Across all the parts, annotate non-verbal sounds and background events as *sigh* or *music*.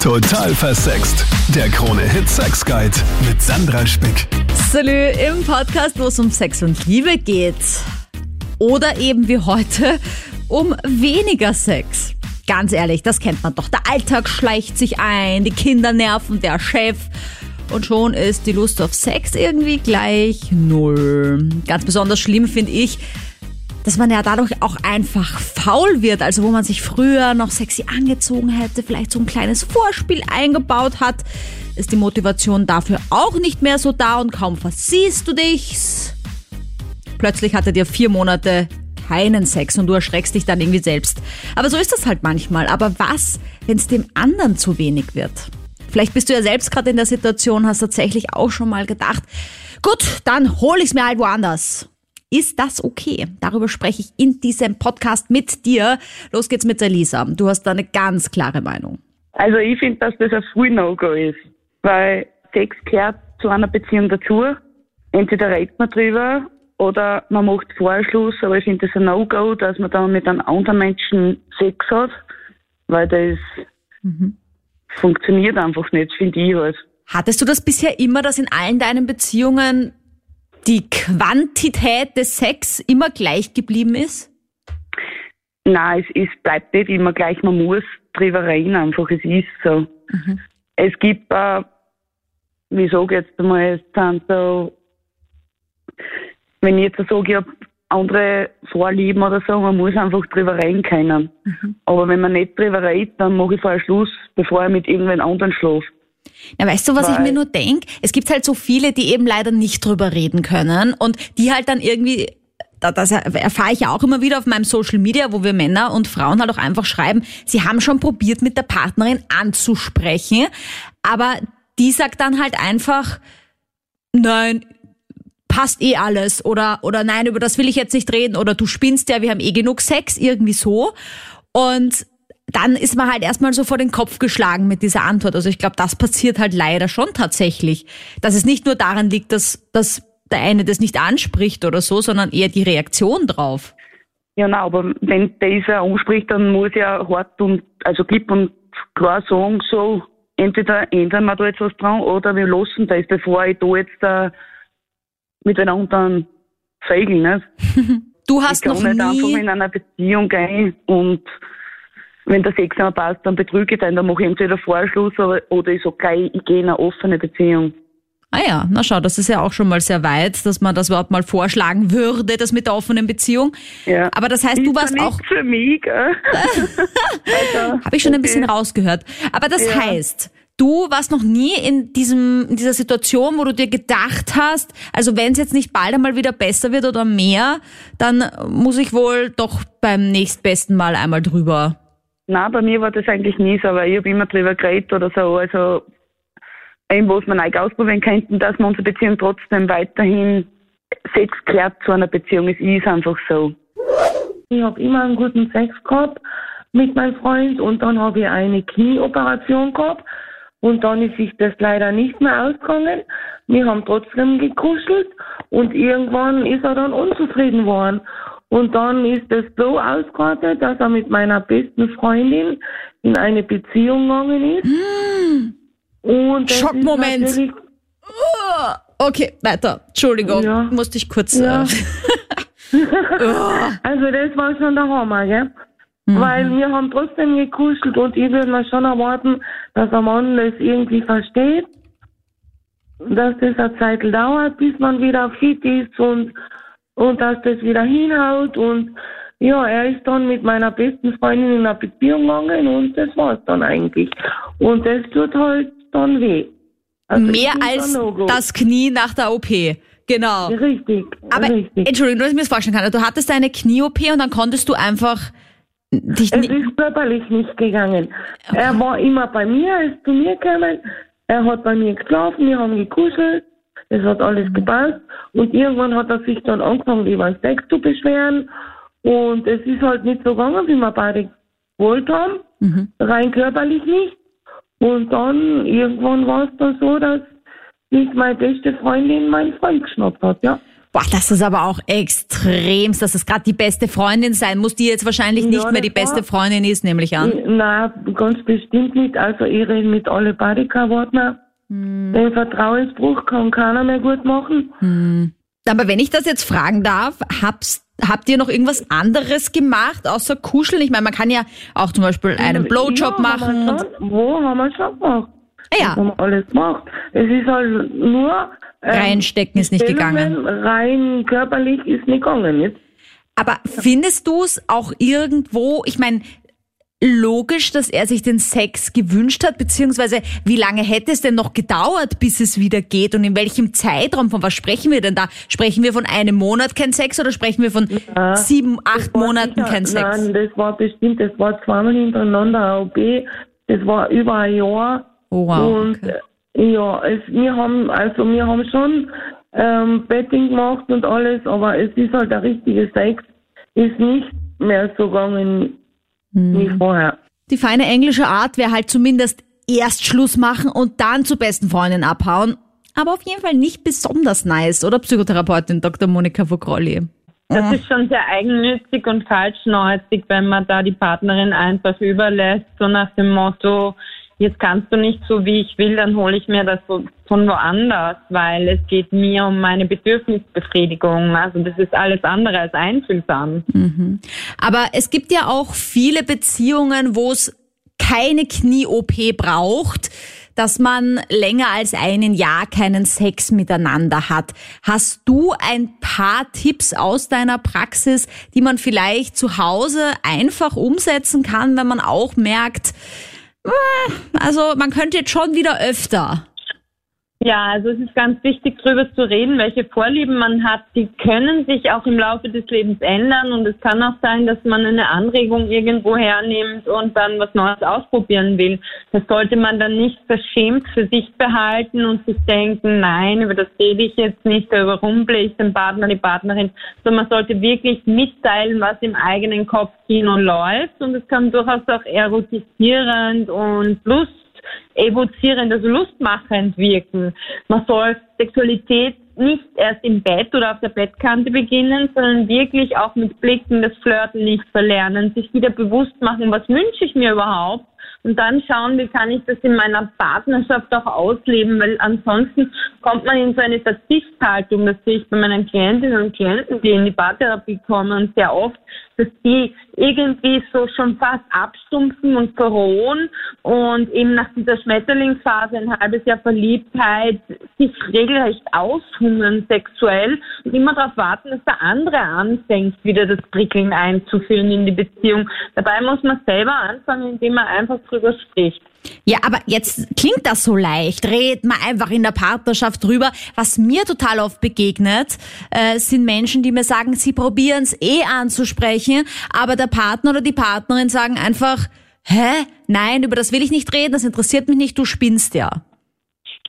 Total versext. Der Krone Hit Sex Guide mit Sandra Spick. Salü im Podcast, wo es um Sex und Liebe geht. Oder eben wie heute um weniger Sex. Ganz ehrlich, das kennt man doch. Der Alltag schleicht sich ein, die Kinder nerven, der Chef. Und schon ist die Lust auf Sex irgendwie gleich null. Ganz besonders schlimm finde ich, dass man ja dadurch auch einfach faul wird. Also wo man sich früher noch sexy angezogen hätte, vielleicht so ein kleines Vorspiel eingebaut hat, ist die Motivation dafür auch nicht mehr so da und kaum versiehst du dich's. Plötzlich hattet ihr vier Monate keinen Sex und du erschreckst dich dann irgendwie selbst. Aber so ist das halt manchmal. Aber was, wenn es dem anderen zu wenig wird? Vielleicht bist du ja selbst gerade in der Situation, hast tatsächlich auch schon mal gedacht, gut, dann hol ich's mir halt woanders. Ist das okay? Darüber spreche ich in diesem Podcast mit dir. Los geht's mit der Lisa. Du hast da eine ganz klare Meinung. Also ich finde, dass das ein früh No-Go ist, weil Sex gehört zu einer Beziehung dazu. Entweder redet man drüber oder man macht Vorschluss, aber ich finde das ein No-Go, dass man dann mit einem anderen Menschen Sex hat, weil das funktioniert einfach nicht, finde ich halt. Hattest du das bisher immer, dass in allen deinen Beziehungen die Quantität des Sex immer gleich geblieben ist? Nein, es, es bleibt nicht immer gleich, man muss drüber reden, einfach, es ist so. Es gibt, äh, wie sage ich jetzt einmal, es sind so, wenn ich jetzt sage, ich habe andere Vorlieben oder so, man muss einfach drüber reden können. Aber wenn man nicht drüber redet, dann mache ich vorher Schluss, bevor ich mit irgendwen anderen schlafe. Na, weißt du, was ich Weil- mir nur denk? Es gibt halt so viele, die eben leider nicht drüber reden können und die halt dann irgendwie, da- das erfahre ich ja auch immer wieder auf meinem Social Media, wo wir Männer und Frauen halt auch einfach schreiben, sie haben schon probiert, mit der Partnerin anzusprechen, aber die sagt dann halt einfach, nein, passt eh alles oder oder nein, über das will ich jetzt nicht reden oder du spinnst ja, wir haben eh genug Sex, irgendwie so. Und dann ist man halt erstmal so vor den Kopf geschlagen mit dieser Antwort. Also ich glaube, das passiert halt leider schon tatsächlich. Dass es nicht nur daran liegt, dass, dass der eine das nicht anspricht oder so, sondern eher die Reaktion drauf. Ja, nein, aber wenn dieser anspricht, dann muss er hart und, also klipp und klar sagen, so, entweder ändern wir da jetzt was dran oder wir lassen das, bevor ich da jetzt äh, mit einem anderen fegel, nicht? *laughs* Du Ich hast kann noch nicht einfach nie, in einer Beziehung gehen und wenn der Sex nicht passt, dann betrüge ich den, dann mache ich entweder Vorschluss oder, oder ich sage gleich, ich gehe in eine offene Beziehung. ah ja, na schau, das ist ja auch schon mal sehr weit, dass man das überhaupt mal vorschlagen würde, das mit der offenen Beziehung. Ja. Aber das heißt, du Ist warst ja auch für mich, gell? *laughs* also, Habe ich schon ein okay. bisschen rausgehört. Aber das Ja. heißt, du warst noch nie in diesem, in dieser Situation, wo du dir gedacht hast, also wenn es jetzt nicht bald einmal wieder besser wird oder mehr, dann muss ich wohl doch beim nächstbesten Mal einmal drüber. Nein, bei mir war das eigentlich nie so, weil ich habe immer drüber geredet oder so. Also, eben, was wir neu ausprobieren könnten, dass wir unsere Beziehung trotzdem weiterhin Sex gehört zu einer Beziehung. Es ist einfach so. Ich habe immer einen guten Sex gehabt mit meinem Freund und dann habe ich eine Knieoperation gehabt und dann ist sich das leider nicht mehr ausgegangen. Wir haben trotzdem gekuschelt und irgendwann ist er dann unzufrieden geworden. Und dann ist es so ausgeartet, dass er mit meiner besten Freundin in eine Beziehung gegangen ist. Und ist Schockmoment. natürlich- Okay, weiter. Entschuldigung, Ja. musste ich kurz. Ja. Äh, *laughs* Also das war schon der Hammer, gell? Weil wir haben trotzdem gekuschelt und ich würde mir schon erwarten, dass ein Mann das irgendwie versteht, dass das eine Zeit dauert, bis man wieder fit ist und, und dass das wieder hinhaut und ja, er ist dann mit meiner besten Freundin in eine Beziehung gegangen und das war's dann eigentlich. Und das tut halt dann weh. Also mehr als das Knie nach der OP. Genau. Richtig, Aber richtig. Entschuldigung, nur dass ich mir das vorstellen kann. Du hattest eine Knie-OP und dann konntest du einfach dich Es ni- ist körperlich nicht gegangen. Er war immer bei mir, er ist zu mir gekommen, er hat bei mir geschlafen, wir haben gekuschelt, es hat alles gepasst und irgendwann hat er sich dann angefangen, über den Sex zu beschweren und es ist halt nicht so gegangen, wie wir beide gewollt haben, rein körperlich nicht. Und dann irgendwann war es dann so, dass sich meine beste Freundin meinen Freund geschnappt hat, ja. Boah, das ist aber auch extrem, dass es gerade die beste Freundin sein muss, die jetzt wahrscheinlich Ja, nicht mehr das die beste Freundin ist, nehme ich an. Nein, ganz bestimmt nicht. Also ich rede mit alle mehr. Hm. Den Vertrauensbruch kann keiner mehr gut machen. Aber wenn ich das jetzt fragen darf, hab's, habt ihr noch irgendwas anderes gemacht, außer kuscheln? Ich meine, man kann ja auch zum Beispiel einen Blowjob ja, Haben machen. und- schon, wo haben wir schon gemacht? Ja. Das haben wir alles gemacht. Es ist halt nur... ähm, Reinstecken ist nicht Stellungen, gegangen. Rein körperlich ist nicht gegangen. Jetzt. Aber findest du es auch irgendwo, ich meine, logisch, dass er sich den Sex gewünscht hat, beziehungsweise wie lange hätte es denn noch gedauert, bis es wieder geht und in welchem Zeitraum, von was sprechen wir denn da? Sprechen wir von einem Monat kein Sex oder sprechen wir von Ja, sieben, acht Monaten sicher- kein Sex? Nein, das war bestimmt, das war zweimal hintereinander AOB. Das war über ein Jahr. Oh, wow, Und okay. ja, es, wir haben, also wir haben schon ähm, Betting gemacht und alles, aber es ist halt der richtige Sex, ist nicht mehr so gegangen Hm. wie vorher. Die feine englische Art wäre halt zumindest erst Schluss machen und dann zur besten Freundin abhauen. Aber auf jeden Fall nicht besonders nice, oder Psychotherapeutin Dr. Monika Vogrolli? Das ist schon sehr eigennützig und falschnäuzig, wenn man da die Partnerin einfach überlässt, so nach dem Motto, jetzt kannst du nicht so wie ich will, dann hole ich mir das so von woanders, weil es geht mir um meine Bedürfnisbefriedigung. Also das ist alles andere als einfühlsam. Aber es gibt ja auch viele Beziehungen, wo es keine Knie-OP braucht, dass man länger als einen Jahr keinen Sex miteinander hat. Hast du ein paar Tipps aus deiner Praxis, die man vielleicht zu Hause einfach umsetzen kann, wenn man auch merkt, also man könnte jetzt schon wieder öfter. Ja, also es ist ganz wichtig, darüber zu reden, welche Vorlieben man hat. Die können sich auch im Laufe des Lebens ändern und es kann auch sein, dass man eine Anregung irgendwo hernimmt und dann was Neues ausprobieren will. Das sollte man dann nicht verschämt für sich behalten und sich denken, nein, über das rede ich jetzt nicht, da überrumple ich den Partner, die Partnerin, sondern man sollte wirklich mitteilen, was im eigenen Kopfkino läuft und es kann durchaus auch erotisierend und Lust evozierend, also lustmachend wirken. Man soll Sexualität nicht erst im Bett oder auf der Bettkante beginnen, sondern wirklich auch mit Blicken das Flirten nicht verlernen, sich wieder bewusst machen, was wünsche ich mir überhaupt und dann schauen, wie kann ich das in meiner Partnerschaft auch ausleben, weil ansonsten kommt man in so eine Verzichthaltung, das sehe ich bei meinen Klientinnen und Klienten, die in die Paartherapie kommen, sehr oft, dass die irgendwie so schon fast abstumpfen und verrohen und eben nach dieser Schmetterlingsphase ein halbes Jahr Verliebtheit sich regelrecht aushungern sexuell und immer darauf warten, dass der andere anfängt, wieder das Prickeln einzuführen in die Beziehung. Dabei muss man selber anfangen, indem man einfach drüber spricht. Ja, aber jetzt klingt das so leicht. Red mal einfach in der Partnerschaft drüber. Was mir total oft begegnet, äh, sind Menschen, die mir sagen, sie probieren es eh anzusprechen, aber der Partner oder die Partnerin sagen einfach, hä? Nein, über das will ich nicht reden, das interessiert mich nicht, du spinnst ja.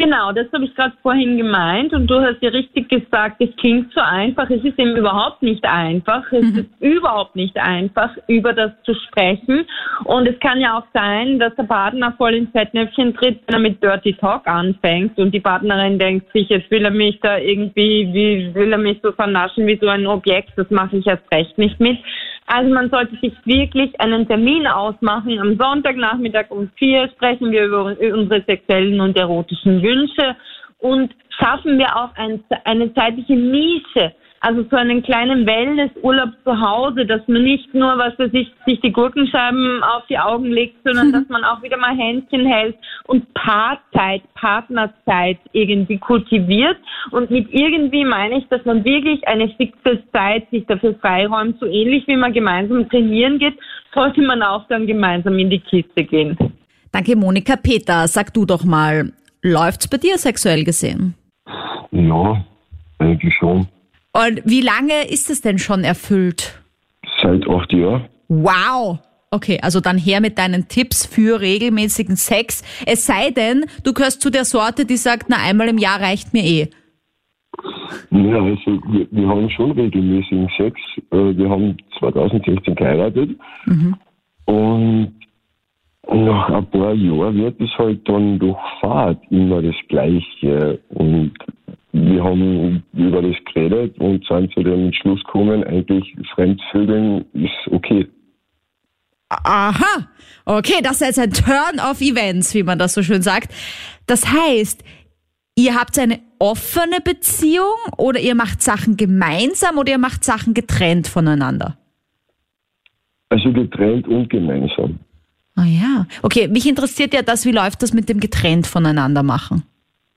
Genau, das habe ich gerade vorhin gemeint und du hast ja richtig gesagt, es klingt so einfach, es ist eben überhaupt nicht einfach, es ist überhaupt nicht einfach, über das zu sprechen und es kann ja auch sein, dass der Partner voll ins Fettnäpfchen tritt, wenn er mit Dirty Talk anfängt und die Partnerin denkt sich, jetzt will er mich da irgendwie, wie will er mich so vernaschen wie so ein Objekt, das mache ich erst recht nicht mit. Also man sollte sich wirklich einen Termin ausmachen. Am Sonntagnachmittag um vier sprechen wir über unsere sexuellen und erotischen Wünsche und schaffen wir auch ein, eine zeitliche Nische. Also so einen kleinen Wellnessurlaub zu Hause, dass man nicht nur, was weiß ich, sich die Gurkenscheiben auf die Augen legt, sondern *laughs* dass man auch wieder mal Händchen hält und Paarzeit, Partnerzeit irgendwie kultiviert. Und mit irgendwie meine ich, dass man wirklich eine fixe Zeit sich dafür freiräumt, so ähnlich wie man gemeinsam trainieren geht, sollte man auch dann gemeinsam in die Kiste gehen. Danke, Monika. Peter, sag du doch mal, läuft's bei dir sexuell gesehen? Ja, eigentlich schon. Und wie lange ist es denn schon erfüllt? Seit acht Jahren. Wow! Okay, also dann her mit deinen Tipps für regelmäßigen Sex. Es sei denn, du gehörst zu der Sorte, die sagt, na einmal im Jahr reicht mir eh. Ja, also wir, wir haben schon regelmäßigen Sex. Äh, Wir haben 2016 geheiratet. Und nach ein paar Jahren wird es halt dann durch Fahrt immer das Gleiche. Und wir haben über das geredet und sind zu dem Schluss gekommen, eigentlich Fremdvögeln ist okay. Aha, okay, das ist jetzt ein Turn of Events, wie man das so schön sagt. Das heißt, ihr habt eine offene Beziehung oder ihr macht Sachen gemeinsam oder ihr macht Sachen getrennt voneinander? Also getrennt und gemeinsam. Ah ja. Okay, mich interessiert ja das, wie läuft das mit dem getrennt voneinander machen?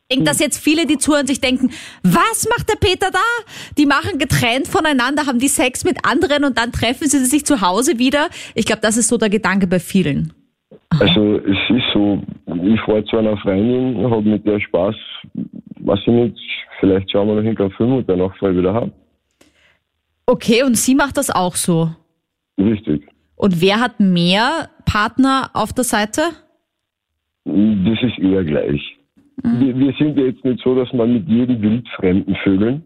Ich denke, dass jetzt viele, die zuhören, sich denken, was macht der Peter da? Die machen getrennt voneinander, haben die Sex mit anderen und dann treffen sie sich zu Hause wieder. Ich glaube, das ist so der Gedanke bei vielen. Also es ist so, ich fahre zu einer Freundin, habe mit der Spaß, weiß ich nicht, vielleicht schauen wir noch hinter Film und danach fahre ich wieder heim. Okay, und sie macht das auch so. Richtig. Und wer hat mehr Partner auf der Seite? Das ist eher gleich. Wir, wir sind ja jetzt nicht so, dass man mit jedem wildfremden Vögeln,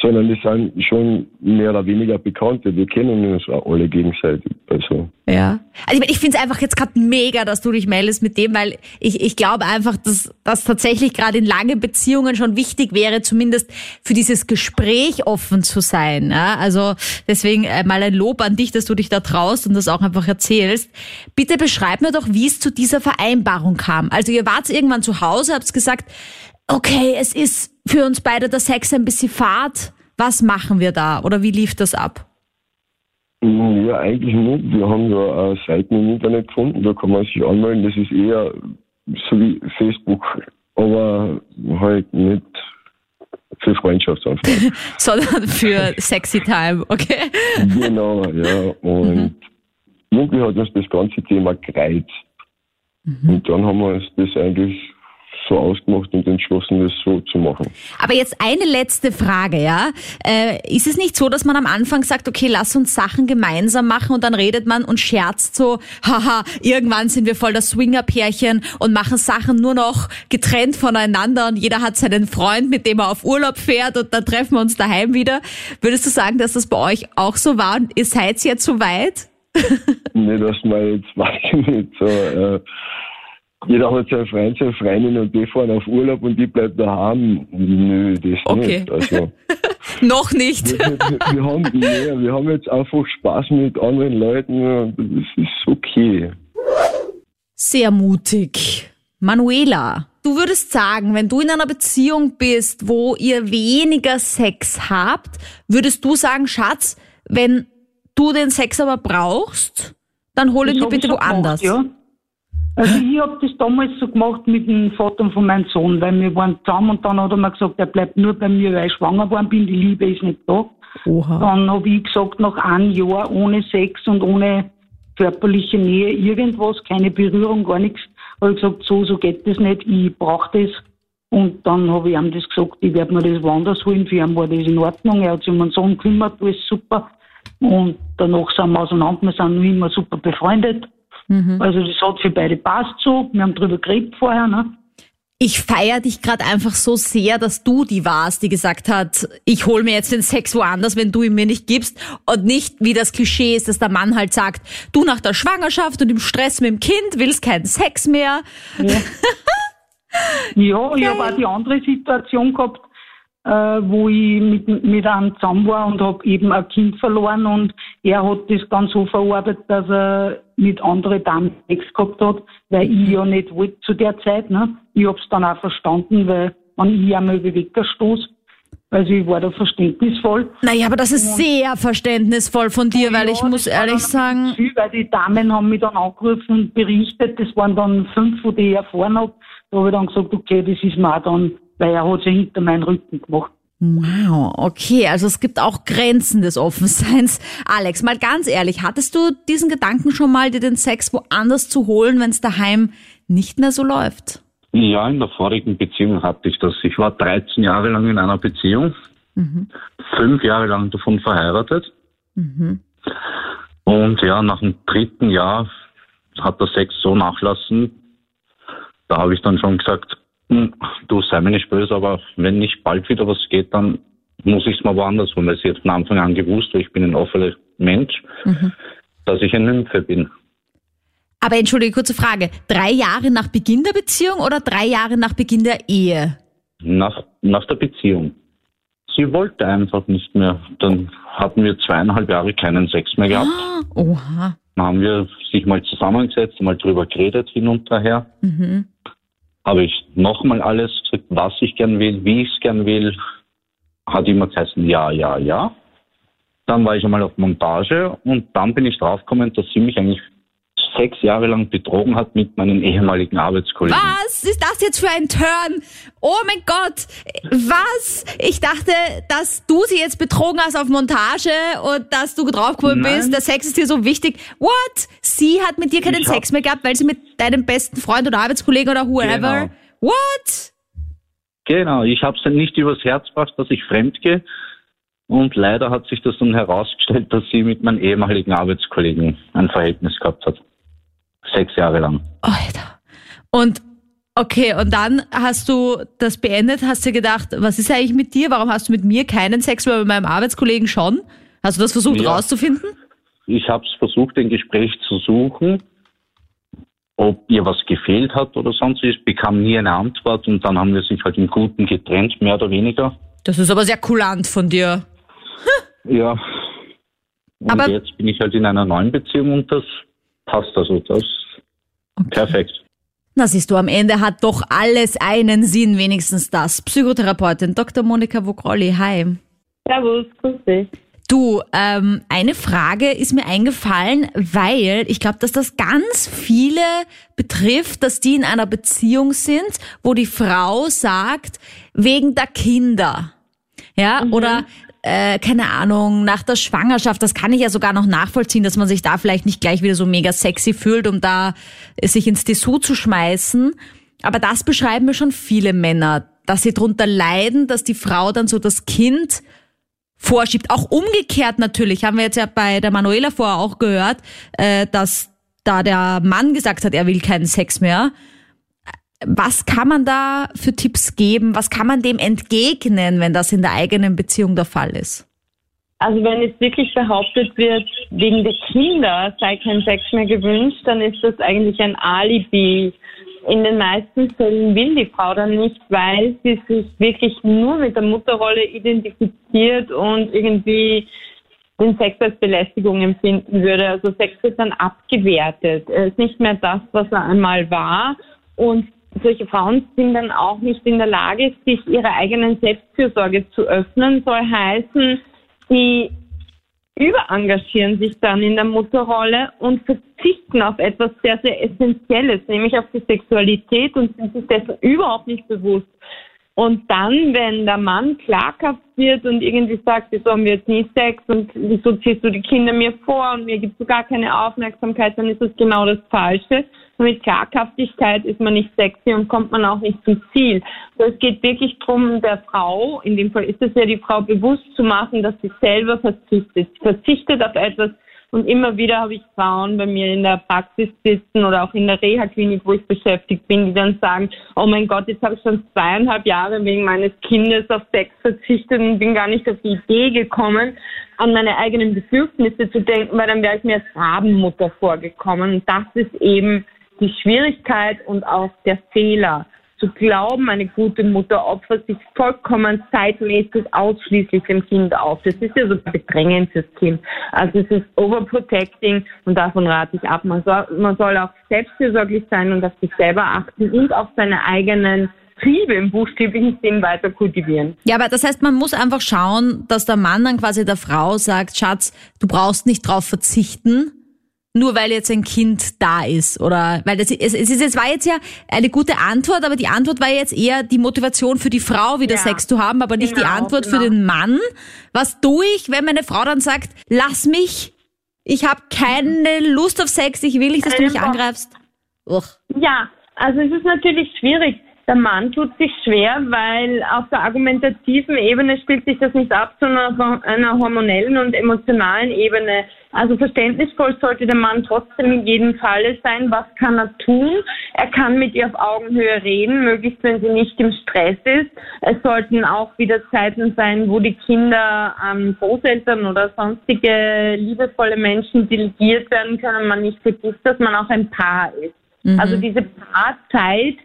sondern die sind schon mehr oder weniger Bekannte. Wir kennen uns auch alle gegenseitig. Also Ja. Also ich, finde es einfach jetzt gerade mega, dass du dich meldest mit dem, weil ich, ich glaube einfach, dass das tatsächlich gerade in langen Beziehungen schon wichtig wäre, zumindest für dieses Gespräch offen zu sein. Ja? Also deswegen äh, mal ein Lob an dich, dass du dich da traust und das auch einfach erzählst. Bitte beschreib mir doch, wie es zu dieser Vereinbarung kam. Also ihr wart irgendwann zu Hause, habt gesagt, okay, es ist für uns beide der Sex ein bisschen fad. Was machen wir da? Oder wie lief das ab? Ja, eigentlich nicht. Wir haben ja äh, Seiten im Internet gefunden, da kann man sich anmelden. Das ist eher so wie Facebook, aber halt nicht für Freundschaftsanfragen. *laughs* Sondern für Sexy Time, okay? genau, ja. Und irgendwie hat uns das ganze Thema gereizt. Und dann haben wir uns das eigentlich so ausgemacht und entschlossen, das so zu machen. Aber jetzt eine letzte Frage, ja. Äh, ist es nicht so, dass man am Anfang sagt, okay, lass uns Sachen gemeinsam machen und dann redet man und scherzt so, *laughs* haha, irgendwann sind wir voll das Swinger-Pärchen und machen Sachen nur noch getrennt voneinander und jeder hat seinen Freund, mit dem er auf Urlaub fährt und dann treffen wir uns daheim wieder. Würdest du sagen, dass das bei euch auch so war und ihr seid jetzt so weit? nicht, dass man jetzt, *laughs* weiß ich nicht, so, äh, jeder hat seinen Freund, seine Freundin und die fahren auf Urlaub und die bleibt daheim. Nö, das Okay. nicht. Also, *laughs* Noch nicht. wir, wir, wir, haben, *laughs* nee, wir haben jetzt einfach Spaß mit anderen Leuten und das ist okay. Sehr mutig. Manuela, du würdest sagen, wenn du in einer Beziehung bist, wo ihr weniger Sex habt, würdest du sagen, Schatz, wenn du den Sex aber brauchst, dann hol ihn dir bitte woanders. Gemacht, ja. Also ich habe das damals so gemacht mit dem Vater von meinem Sohn, weil wir waren zusammen und dann hat er mir gesagt, er bleibt nur bei mir, weil ich schwanger geworden bin, die Liebe ist nicht da. Oha. Dann habe ich gesagt, nach einem Jahr ohne Sex und ohne körperliche Nähe irgendwas, keine Berührung, gar nichts, habe ich gesagt, so, so geht das nicht, ich brauche das. Und dann habe ich ihm das gesagt, ich werde mir das woanders holen, für ihn war das in Ordnung, er hat sich um meinen Sohn gekümmert, alles super. Und danach sind wir auseinander, wir sind noch immer super befreundet. Also das hat für beide passt so, wir haben drüber geredet vorher, ne? Ich feier dich gerade einfach so sehr, dass du die warst, die gesagt hat, ich hol mir jetzt den Sex woanders, wenn du ihn mir nicht gibst. Und nicht, wie das Klischee ist, dass der Mann halt sagt, du nach der Schwangerschaft und im Stress mit dem Kind willst keinen Sex mehr. Ja, *laughs* ich habe auch die andere Situation gehabt, wo ich mit, mit einem zusammen war und habe eben ein Kind verloren und er hat das dann so verarbeitet, dass er mit anderen Damen Sex gehabt hat, weil ich ja nicht wollte zu der Zeit. Ne? Ich habe es dann auch verstanden, weil wenn ich einmal über Wecker stoß, also ich war da verständnisvoll. Naja, aber das ist sehr verständnisvoll von dir, weil ich muss ehrlich sagen, Viel, weil die Damen haben mich dann angerufen und berichtet, das waren dann fünf, von denen ich erfahren habe. Da habe ich dann gesagt, okay, das ist mir auch dann, weil er hat sich hinter meinen Rücken gemacht. wow, okay, also es gibt auch Grenzen des Offenseins. *laughs* Alex, mal ganz ehrlich, hattest du diesen Gedanken schon mal, dir den Sex woanders zu holen, wenn es daheim nicht mehr so läuft? Ja, in der vorigen Beziehung hatte ich das. Ich war 13 Jahre lang in einer Beziehung, fünf Jahre lang davon verheiratet. Und ja, nach dem dritten Jahr hat der Sex so nachlassen. Da habe ich dann schon gesagt, du sei mir nicht böse, aber wenn nicht bald wieder was geht, dann muss ich es mal woanders holen, weil sie jetzt von Anfang an gewusst, weil ich bin ein offener Mensch, dass ich ein Nymphe bin. Aber entschuldige, kurze Frage. Drei Jahre nach Beginn der Beziehung oder drei Jahre nach Beginn der Ehe? nach, nach der Beziehung. Sie wollte einfach nicht mehr. Dann hatten wir zweieinhalb Jahre keinen Sex mehr gehabt. Ah, Oha. Dann haben wir sich mal zusammengesetzt, mal drüber geredet, hin und her. Mhm. Habe ich nochmal alles gesagt, was ich gern will, wie ich es gern will. Hat immer geheißen, ja, ja, ja. Dann war ich einmal auf Montage und dann bin ich draufgekommen, dass sie mich eigentlich sechs Jahre lang betrogen hat mit meinen ehemaligen Arbeitskollegen. Was ist das jetzt für ein Turn? Oh mein Gott, was? Ich dachte, dass du sie jetzt betrogen hast auf Montage und dass du draufgekommen bist, der Sex ist dir so wichtig. What? Sie hat mit dir keinen Ich Sex mehr gehabt, weil sie mit deinem besten Freund oder Arbeitskollegen oder whoever. Genau. What? Genau, ich habe es nicht übers Herz gebracht, dass ich fremd gehe. Und leider hat sich das dann herausgestellt, dass sie mit meinen ehemaligen Arbeitskollegen ein Verhältnis gehabt hat. Sechs Jahre lang. Alter. Und okay, und dann hast du das beendet, hast dir gedacht, was ist eigentlich mit dir? Warum hast du mit mir keinen Sex mehr, mit meinem Arbeitskollegen schon? Hast du das versucht Ja. rauszufinden? Ich habe es versucht, ein Gespräch zu suchen, ob ihr was gefehlt hat oder sonst. Ich bekam nie eine Antwort und dann haben wir sich halt im Guten getrennt, mehr oder weniger. Das ist aber sehr kulant von dir. Ja. Und Aber- jetzt bin ich halt in einer neuen Beziehung und das passt also. Das perfekt. Na siehst du, am Ende hat doch alles einen Sinn, wenigstens das. Psychotherapeutin Dr. Monika Vogrolli, hi. Servus, grüß dich. Du, ähm, eine Frage ist mir eingefallen, weil ich glaube, dass das ganz viele betrifft, dass die in einer Beziehung sind, wo die Frau sagt, wegen der Kinder. Ja, oder äh, keine Ahnung, nach der Schwangerschaft, das kann ich ja sogar noch nachvollziehen, dass man sich da vielleicht nicht gleich wieder so mega sexy fühlt, um da äh, sich ins Dessous zu schmeißen. Aber das beschreiben mir schon viele Männer, dass sie drunter leiden, dass die Frau dann so das Kind vorschiebt. Auch umgekehrt natürlich, haben wir jetzt ja bei der Manuela vorher auch gehört, äh, dass da der Mann gesagt hat, er will keinen Sex mehr. Was kann man da für Tipps geben? Was kann man dem entgegnen, wenn das in der eigenen Beziehung der Fall ist? Also wenn jetzt wirklich behauptet wird, wegen der Kinder sei kein Sex mehr gewünscht, dann ist das eigentlich ein Alibi. In den meisten Fällen will die Frau dann nicht, weil sie sich wirklich nur mit der Mutterrolle identifiziert und irgendwie den Sex als Belästigung empfinden würde. Also Sex wird dann abgewertet. Er ist nicht mehr das, was er einmal war. Und solche Frauen sind dann auch nicht in der Lage, sich ihrer eigenen Selbstfürsorge zu öffnen. Soll heißen, sie überengagieren sich dann in der Mutterrolle und verzichten auf etwas sehr, sehr Essentielles, nämlich auf die Sexualität und sind sich dessen überhaupt nicht bewusst. Und dann, wenn der Mann klaghaft wird und irgendwie sagt, wieso haben wir jetzt nie Sex und wieso ziehst du die Kinder mir vor und mir gibst du gar keine Aufmerksamkeit, dann ist das genau das Falsche. Mit Klaghaftigkeit ist man nicht sexy und kommt man auch nicht zum Ziel. Also es geht wirklich darum, der Frau, in dem Fall ist es ja die Frau, bewusst zu machen, dass sie selber verzichtet. Sie verzichtet auf etwas, und immer wieder habe ich Frauen bei mir in der Praxis sitzen oder auch in der Reha-Klinik, wo ich beschäftigt bin, die dann sagen, oh mein Gott, jetzt habe ich schon zweieinhalb Jahre wegen meines Kindes auf Sex verzichtet und bin gar nicht auf die Idee gekommen, an meine eigenen Bedürfnisse zu denken, weil dann wäre ich mir als Rabenmutter vorgekommen. Und das ist eben die Schwierigkeit und auch der Fehler zu glauben, eine gute Mutter opfert sich vollkommen zeitmäßig ausschließlich dem Kind auf. Das ist ja sogar bedrängend fürs Kind. Also es ist overprotecting und davon rate ich ab. Man soll, man soll auch selbstfürsorglich sein und auf sich selber achten und auch seine eigenen Triebe im buchstäblichen Sinn weiter kultivieren. Ja, aber das heißt, man muss einfach schauen, dass der Mann dann quasi der Frau sagt, Schatz, du brauchst nicht drauf verzichten, nur weil jetzt ein Kind da ist oder weil das es, es ist es war jetzt ja eine gute Antwort, aber die Antwort war jetzt eher die Motivation für die Frau wieder Ja, Sex zu haben, aber nicht die genau, Antwort für genau. den Mann. Was tue ich, wenn meine Frau dann sagt, lass mich, ich habe keine Lust auf Sex, ich will nicht, dass du mich angreifst. Uch. Ja, also es ist natürlich schwierig. Der Mann tut sich schwer, weil auf der argumentativen Ebene spielt sich das nicht ab, sondern auf einer hormonellen und emotionalen Ebene. Also verständnisvoll sollte der Mann trotzdem in jedem Falle sein. Was kann er tun? Er kann mit ihr auf Augenhöhe reden, möglichst wenn sie nicht im Stress ist. Es sollten auch wieder Zeiten sein, wo die Kinder an Großeltern oder sonstige liebevolle Menschen delegiert werden können. Man nicht vergisst, dass man auch ein Paar ist. Also diese Paarzeit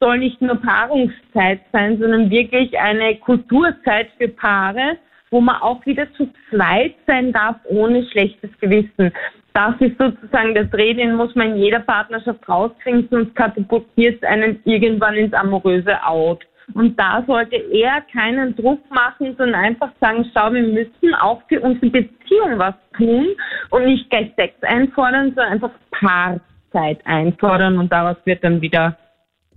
soll nicht nur Paarungszeit sein, sondern wirklich eine Kulturzeit für Paare, wo man auch wieder zu zweit sein darf, ohne schlechtes Gewissen. Das ist sozusagen der Dreh, den muss man in jeder Partnerschaft rauskriegen, sonst katapultiert es einen irgendwann ins amoröse Out. Und da sollte er keinen Druck machen, sondern einfach sagen, schau, wir müssen auch für unsere Beziehung was tun und nicht gleich Sex einfordern, sondern einfach Paarzeit einfordern und daraus wird dann wieder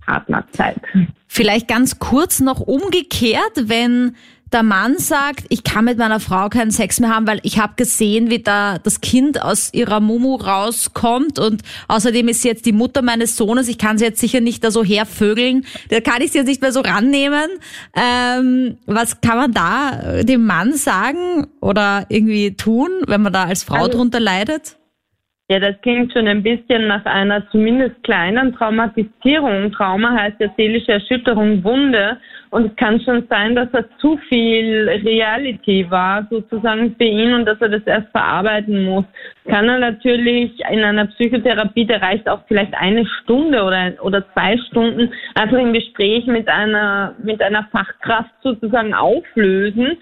Partnerzeit. Vielleicht ganz kurz noch umgekehrt, wenn der Mann sagt, ich kann mit meiner Frau keinen Sex mehr haben, weil ich habe gesehen, wie da das Kind aus ihrer Mumu rauskommt und außerdem ist sie jetzt die Mutter meines Sohnes, ich kann sie jetzt sicher nicht da so hervögeln, da kann ich sie jetzt nicht mehr so rannehmen. Ähm, was kann man da dem Mann sagen oder irgendwie tun, wenn man da als Frau also, drunter leidet? Ja, das klingt schon ein bisschen nach einer zumindest kleinen Traumatisierung. Trauma heißt ja seelische Erschütterung, Wunde. Und es kann schon sein, dass das zu viel Reality war, sozusagen für ihn und dass er das erst verarbeiten muss. Kann er natürlich in einer Psychotherapie, der reicht auch vielleicht eine Stunde oder, oder zwei Stunden, einfach im Gespräch mit einer, mit einer Fachkraft sozusagen auflösen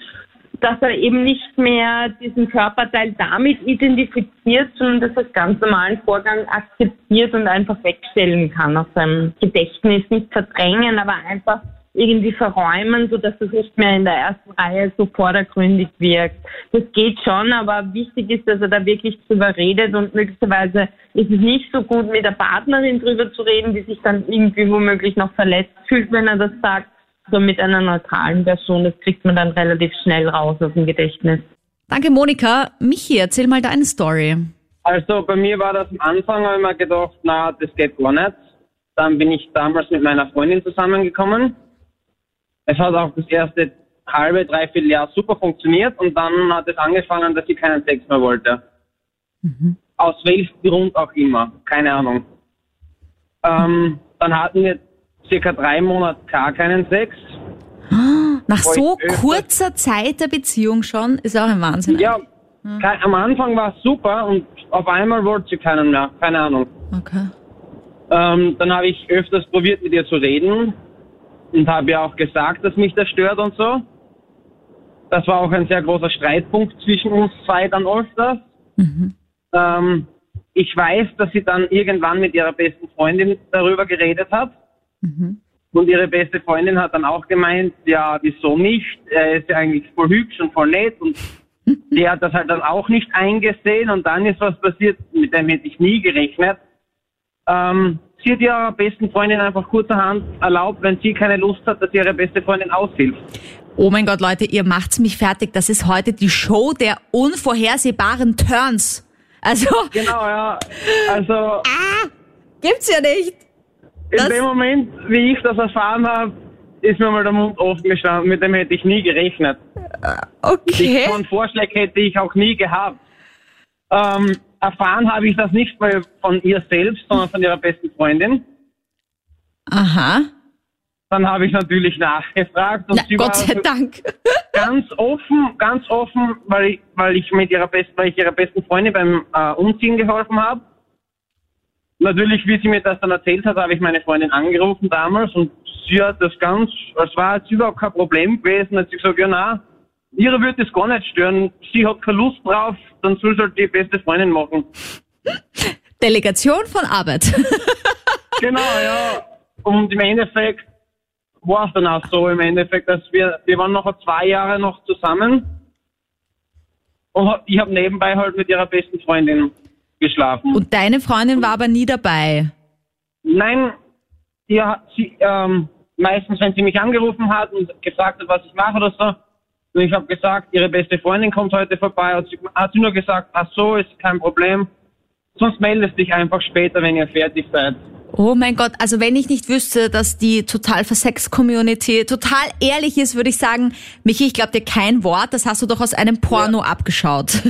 dass er eben nicht mehr diesen Körperteil damit identifiziert, sondern dass er das ganz normalen Vorgang akzeptiert und einfach wegstellen kann aus seinem Gedächtnis, nicht verdrängen, aber einfach irgendwie verräumen, sodass es nicht mehr in der ersten Reihe so vordergründig wirkt. Das geht schon, aber wichtig ist, dass er da wirklich drüber redet und möglicherweise ist es nicht so gut, mit der Partnerin drüber zu reden, die sich dann irgendwie womöglich noch verletzt fühlt, wenn er das sagt, so mit einer neutralen Person, das kriegt man dann relativ schnell raus aus dem Gedächtnis. Danke, Monika. Michi, erzähl mal deine Story. Also bei mir war das am Anfang, habe ich mir gedacht, na, das geht gar nicht. Dann bin ich damals mit meiner Freundin zusammengekommen. Es hat auch das erste halbe, dreiviertel Jahr super funktioniert und dann hat es angefangen, dass sie keinen Sex mehr wollte. Mhm. Aus welchem Grund auch immer, keine Ahnung. Ähm, dann hatten wir circa drei Monate gar keinen Sex. Nach so kurzer Zeit der Beziehung schon, ist auch ein Wahnsinn. Ja, hm. am Anfang war es super und auf einmal wollte sie keinen mehr, keine Ahnung. Okay. Ähm, dann habe ich öfters probiert, mit ihr zu reden und habe ja auch gesagt, dass mich das stört und so. Das war auch ein sehr großer Streitpunkt zwischen uns zwei dann öfters. Mhm. Ähm, ich weiß, dass sie dann irgendwann mit ihrer besten Freundin darüber geredet hat. Mhm. Und ihre beste Freundin hat dann auch gemeint, ja, wieso nicht? Er ist ja eigentlich voll hübsch und voll nett und *laughs* die hat das halt dann auch nicht eingesehen und dann ist was passiert, mit dem hätte ich nie gerechnet. Ähm, sie hat ihrer besten Freundin einfach kurzerhand erlaubt, wenn sie keine Lust hat, dass ihre beste Freundin aushilft. Oh mein Gott, Leute, ihr macht's mich fertig. Das ist heute die Show der unvorhersehbaren Turns. Also. Genau, ja. Also. Ah, gibt's ja nicht. In dem Moment, wie ich das erfahren habe, ist mir mal der Mund offen gestanden. Mit dem hätte ich nie gerechnet. Okay. So einen Vorschlag hätte ich auch nie gehabt. Ähm, erfahren habe ich das nicht mal von ihr selbst, sondern von ihrer besten Freundin. Aha. Dann habe ich natürlich nachgefragt und Na, sie Gott sei Dank. *laughs* ganz offen, ganz offen, weil ich, weil ich mit ihrer besten, weil ich ihrer besten Freundin beim äh, Umziehen geholfen habe natürlich, wie sie mir das dann erzählt hat, habe ich meine Freundin angerufen damals und sie hat das ganz, es war jetzt überhaupt kein Problem gewesen, hat sie gesagt, ja na, ihre würde das gar nicht stören, sie hat keine Lust drauf, dann soll sie halt die beste Freundin machen. *laughs* Delegation von Arbeit. *laughs* genau, ja. Und im Endeffekt war es dann auch so, im Endeffekt, dass wir, wir waren noch zwei Jahre noch zusammen und ich habe nebenbei halt mit ihrer besten Freundin geschlafen. Und deine Freundin war aber nie dabei? Nein, ja, sie, ähm, meistens, wenn sie mich angerufen hat und gefragt hat, was ich mache oder so, und ich habe gesagt, ihre beste Freundin kommt heute vorbei, hat sie, hat sie nur gesagt, ach so, ist kein Problem. Sonst meldest dich einfach später, wenn ihr fertig seid. Oh mein Gott, also wenn ich nicht wüsste, dass die total Versex-Community total ehrlich ist, würde ich sagen, Michi, ich glaube dir kein Wort, das hast du doch aus einem Porno ja. abgeschaut.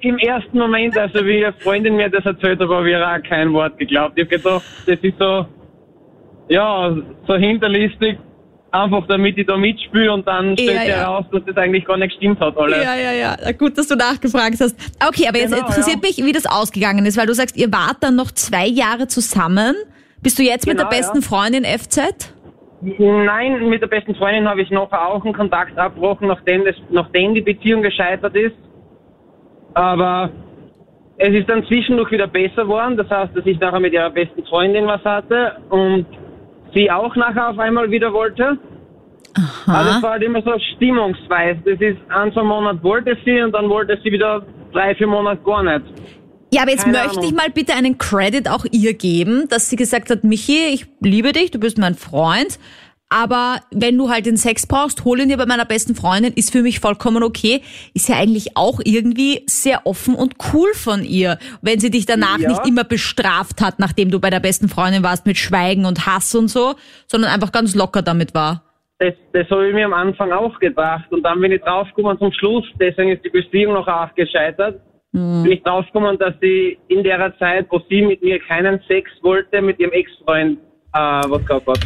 Im ersten Moment, also wie eine Freundin mir das erzählt hat, habe ich auch kein Wort geglaubt. Ich habe gedacht, das ist so, ja, so hinterlistig, einfach damit ich da mitspiele und dann stellt ja, sich ja. heraus, dass das eigentlich gar nicht gestimmt hat alles. Ja, ja, ja. Gut, dass du nachgefragt hast. Okay, aber jetzt genau, interessiert ja. mich, wie das ausgegangen ist, weil du sagst, ihr wart dann noch zwei Jahre zusammen, Bist du jetzt mit Genau, der besten ja. Freundin FZ? Nein, mit der besten Freundin habe ich noch auch einen Kontakt abbrochen, nachdem, das, nachdem die Beziehung gescheitert ist. Aber es ist dann zwischendurch wieder besser geworden. Das heißt, dass ich nachher mit ihrer besten Freundin was hatte und sie auch nachher auf einmal wieder wollte. Also es war halt immer so stimmungsweise. Das ist ein, zwei Monate wollte sie und dann wollte sie wieder drei, vier Monate gar nicht. Ja, aber jetzt Keine möchte ich Ahnung. mal bitte einen Credit auch ihr geben, dass sie gesagt hat, Michi, ich liebe dich, du bist mein Freund, aber wenn du halt den Sex brauchst, hol ihn dir bei meiner besten Freundin, ist für mich vollkommen okay. Ist ja eigentlich auch irgendwie sehr offen und cool von ihr, wenn sie dich danach Ja. nicht immer bestraft hat, nachdem du bei der besten Freundin warst mit Schweigen und Hass und so, sondern einfach ganz locker damit war. Das, das habe ich mir am Anfang auch gedacht. Und dann bin ich draufgekommen zum Schluss, deswegen ist die Beziehung noch auch gescheitert. Bin ich draufgekommen, dass sie in der Zeit, wo sie mit mir keinen Sex wollte, mit ihrem Ex-Freund äh, was gehabt hat.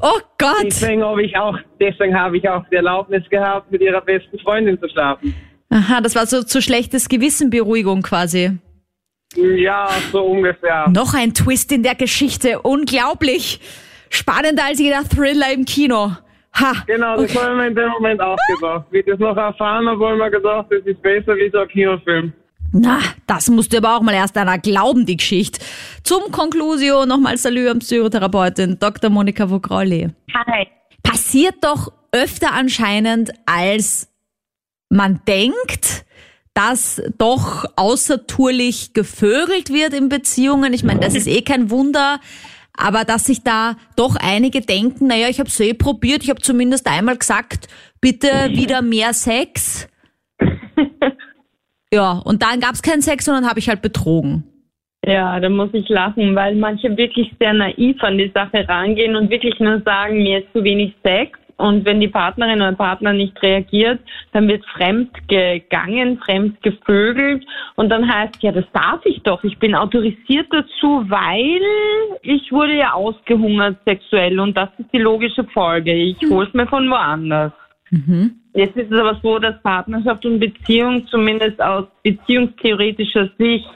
Oh Gott! Deswegen habe ich auch, deswegen habe ich auch die Erlaubnis gehabt, mit ihrer besten Freundin zu schlafen. Aha, das war so zu schlechtes Gewissenberuhigung quasi. Ja, so ungefähr. Noch ein Twist in der Geschichte. Unglaublich. Spannender als jeder Thriller im Kino. Ha. Genau, das habe ich mir in dem Moment auch gedacht. Wie ich das noch erfahren habe, habe ich mir gedacht, das ist besser wie so ein Kinofilm. Na, das musst du aber auch mal erst einer glauben, die Geschichte. Zum Conclusio nochmal Salü an Psychotherapeutin Dr. Monika Vogrolli. Hi. Passiert doch öfter anscheinend, als man denkt, dass doch außertourlich gevögelt wird in Beziehungen. Ich meine, das ist eh kein Wunder. Aber dass sich da doch einige denken, naja, ich habe es eh probiert, ich habe zumindest einmal gesagt, bitte wieder mehr Sex. *laughs* Ja, und dann gab es keinen Sex und dann habe ich halt betrogen. Ja, da muss ich lachen, weil manche wirklich sehr naiv an die Sache rangehen und wirklich nur sagen, mir ist zu wenig Sex. Und wenn die Partnerin oder Partner nicht reagiert, dann wird fremd gegangen, fremd gevögelt. Und dann heißt, ja, das darf ich doch. Ich bin autorisiert dazu, weil ich wurde ja ausgehungert sexuell. Und das ist die logische Folge. Ich hol's mir von woanders. Jetzt ist es aber so, dass Partnerschaft und Beziehung zumindest aus beziehungstheoretischer Sicht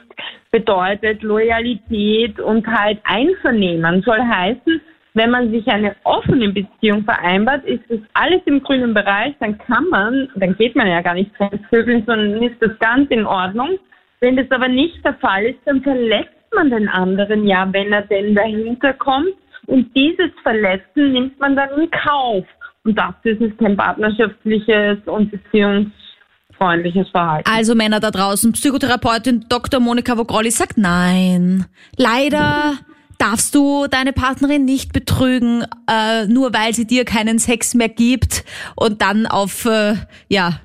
bedeutet Loyalität und halt Einvernehmen. Soll heißen, wenn man sich eine offene Beziehung vereinbart, ist das alles im grünen Bereich, dann kann man, dann geht man ja gar nicht fremdvögeln, sondern ist das ganz in Ordnung. Wenn das aber nicht der Fall ist, dann verletzt man den anderen ja, wenn er denn dahinter kommt. Und dieses Verletzen nimmt man dann in Kauf. Und dafür ist es kein partnerschaftliches und beziehungsfreundliches Verhalten. Also Männer da draußen, Psychotherapeutin Dr. Monika Vogrolli sagt nein. Leider darfst du deine Partnerin nicht betrügen, äh, nur weil sie dir keinen Sex mehr gibt und dann auf äh, ja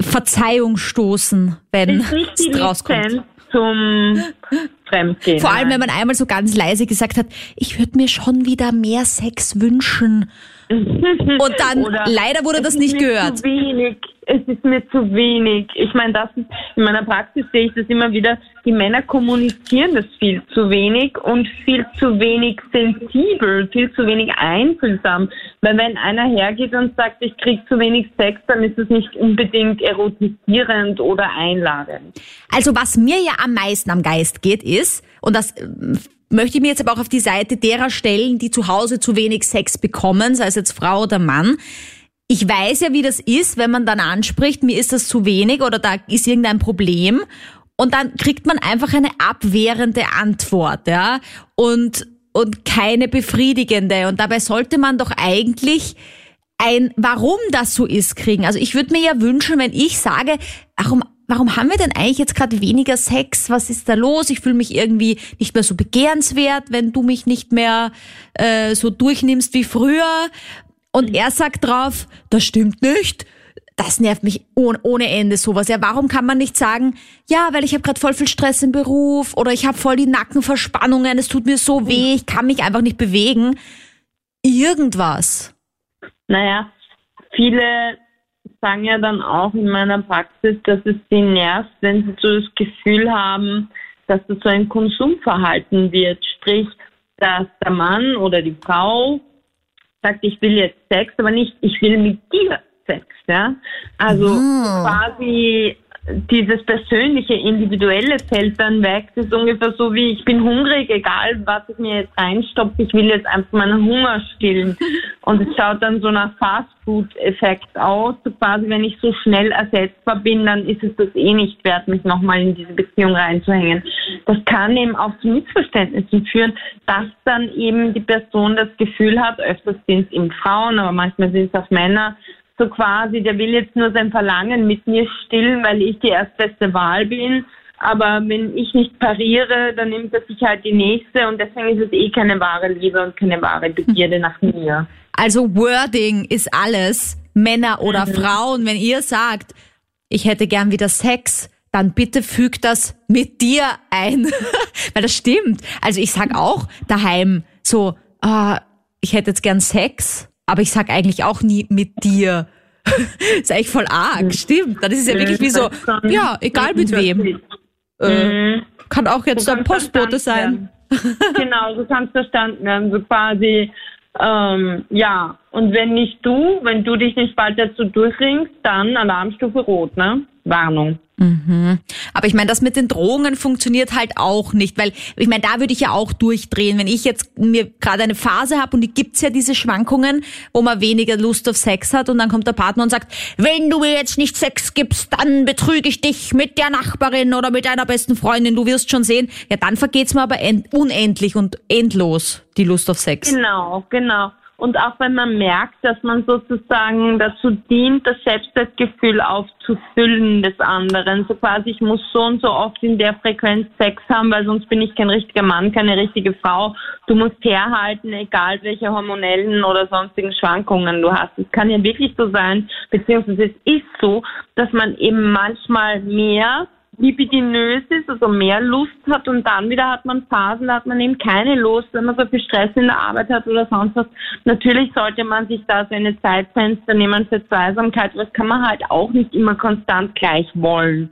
Verzeihung stoßen, wenn es rauskommt. Zum Fremdgehen. Vor allem, wenn man einmal so ganz leise gesagt hat, ich würde mir schon wieder mehr Sex wünschen. Und dann, Oder leider wurde das nicht gehört. Zu wenig. Es ist mir zu wenig. Ich meine, das ist, in meiner Praxis sehe ich das immer wieder. Die Männer kommunizieren das viel zu wenig und viel zu wenig sensibel, viel zu wenig einfühlsam. Weil wenn einer hergeht und sagt, ich krieg zu wenig Sex, dann ist es nicht unbedingt erotisierend oder einladend. Also was mir ja am meisten am Geist geht, ist, und das ähm, möchte ich mir jetzt aber auch auf die Seite derer stellen, die zu Hause zu wenig Sex bekommen, sei es jetzt Frau oder Mann. Ich weiß ja, wie das ist, wenn man dann anspricht, mir ist das zu wenig oder da ist irgendein Problem. Und dann kriegt man einfach eine abwehrende Antwort, ja. Und, und keine befriedigende. Und dabei sollte man doch eigentlich ein, warum das so ist, kriegen. Also ich würde mir ja wünschen, wenn ich sage, warum, warum haben wir denn eigentlich jetzt gerade weniger Sex? Was ist da los? Ich fühle mich irgendwie nicht mehr so begehrenswert, wenn du mich nicht mehr äh, so durchnimmst wie früher. Und er sagt drauf, das stimmt nicht. Das nervt mich ohne, ohne Ende sowas. Ja, warum kann man nicht sagen, ja, weil ich habe gerade voll viel Stress im Beruf oder ich habe voll die Nackenverspannungen, es tut mir so weh, ich kann mich einfach nicht bewegen. Irgendwas. Naja, viele sagen ja dann auch in meiner Praxis, dass es sie nervt, wenn sie so das Gefühl haben, dass das so ein Konsumverhalten wird. Sprich, dass der Mann oder die Frau sagt, ich will jetzt Sex, aber nicht, ich will mit dir Sex. Ja? Also quasi dieses persönliche, individuelle fällt dann weg. Das ist ungefähr so wie, ich bin hungrig, egal was ich mir jetzt reinstopfe, ich will jetzt einfach meinen Hunger stillen. *laughs* Und es schaut dann so nach Fast-Food-Effekt aus. So quasi, wenn ich so schnell ersetzbar bin, dann ist es das eh nicht wert, mich nochmal in diese Beziehung reinzuhängen. Das kann eben auch zu Missverständnissen führen, dass dann eben die Person das Gefühl hat, öfters sind es eben Frauen, aber manchmal sind es auch Männer, so quasi, der will jetzt nur sein Verlangen mit mir stillen, weil ich die erstbeste Wahl bin. Aber wenn ich nicht pariere, dann nimmt er sich halt die nächste und deswegen ist es eh keine wahre Liebe und keine wahre Begierde nach mir. Also Wording ist alles. Männer oder mhm. Frauen, wenn ihr sagt, ich hätte gern wieder Sex, dann bitte füg das mit dir ein. *laughs* Weil das stimmt. Also ich sag auch daheim so, äh, ich hätte jetzt gern Sex aber ich sag eigentlich auch nie mit dir. *laughs* ist eigentlich voll arg, stimmt. Dann ist es ja wirklich wie so, ja, egal mit wem. Äh, mhm. kann auch jetzt ein Postbote sein. genau, du kannst verstanden werden. So quasi, ähm, ja. Und wenn nicht du, wenn du dich nicht bald dazu durchringst, dann Alarmstufe rot, ne? Warnung. Mhm. Aber ich meine, das mit den Drohungen funktioniert halt auch nicht, weil ich meine, da würde ich ja auch durchdrehen, wenn ich jetzt mir gerade eine Phase habe und die gibt's ja diese Schwankungen, wo man weniger Lust auf Sex hat und dann kommt der Partner und sagt, wenn du mir jetzt nicht Sex gibst, dann betrüge ich dich mit der Nachbarin oder mit deiner besten Freundin, du wirst schon sehen. Ja, dann vergeht's mir aber unendlich und endlos die Lust auf Sex. Genau, genau. Und auch wenn man merkt, dass man sozusagen dazu dient, das Selbstwertgefühl aufzufüllen des anderen. So quasi, ich muss so und so oft in der Frequenz Sex haben, weil sonst bin ich kein richtiger Mann, keine richtige Frau. Du musst herhalten, egal welche hormonellen oder sonstigen Schwankungen du hast. Es kann ja wirklich so sein, beziehungsweise es ist so, dass man eben manchmal mehr libidinös ist, also mehr Lust hat und dann wieder hat man Phasen, da hat man eben keine Lust, wenn man so viel Stress in der Arbeit hat oder sonst was. Natürlich sollte man sich da so eine Zeitfenster nehmen für Zweisamkeit, das kann man halt auch nicht immer konstant gleich wollen.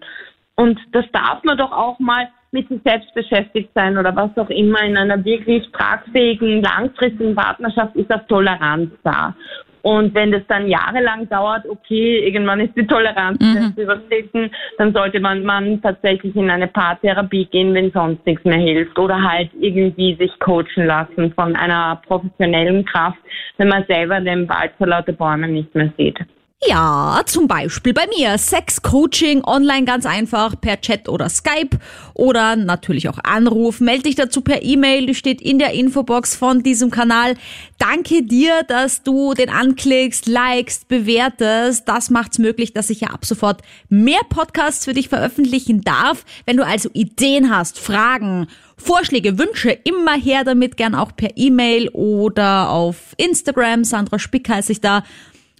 Und das darf man doch auch mal mit sich selbst beschäftigt sein oder was auch immer. In einer wirklich tragfähigen, langfristigen Partnerschaft ist auch Toleranz da. Und wenn das dann jahrelang dauert, okay, irgendwann ist die Toleranz mhm. überschritten, dann sollte man, man tatsächlich in eine Paartherapie gehen, wenn sonst nichts mehr hilft. Oder halt irgendwie sich coachen lassen von einer professionellen Kraft, wenn man selber den Wald vor lauter Bäumen nicht mehr sieht. Ja, zum Beispiel bei mir. Sex-Coaching online ganz einfach per Chat oder Skype oder natürlich auch Anruf. Melde dich dazu per E-Mail, die steht in der Infobox von diesem Kanal. Danke dir, dass du den anklickst, likest, bewertest. Das macht's möglich, dass ich ja ab sofort mehr Podcasts für dich veröffentlichen darf. Wenn du also Ideen hast, Fragen, Vorschläge, Wünsche, immer her damit, gern auch per E-Mail oder auf Instagram. Sandra Spick heiße ich da.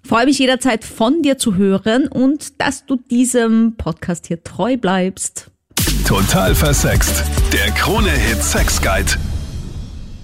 Freue mich jederzeit von dir zu hören und dass du diesem Podcast hier treu bleibst. Total versext. Der Krone-Hit Sex Guide.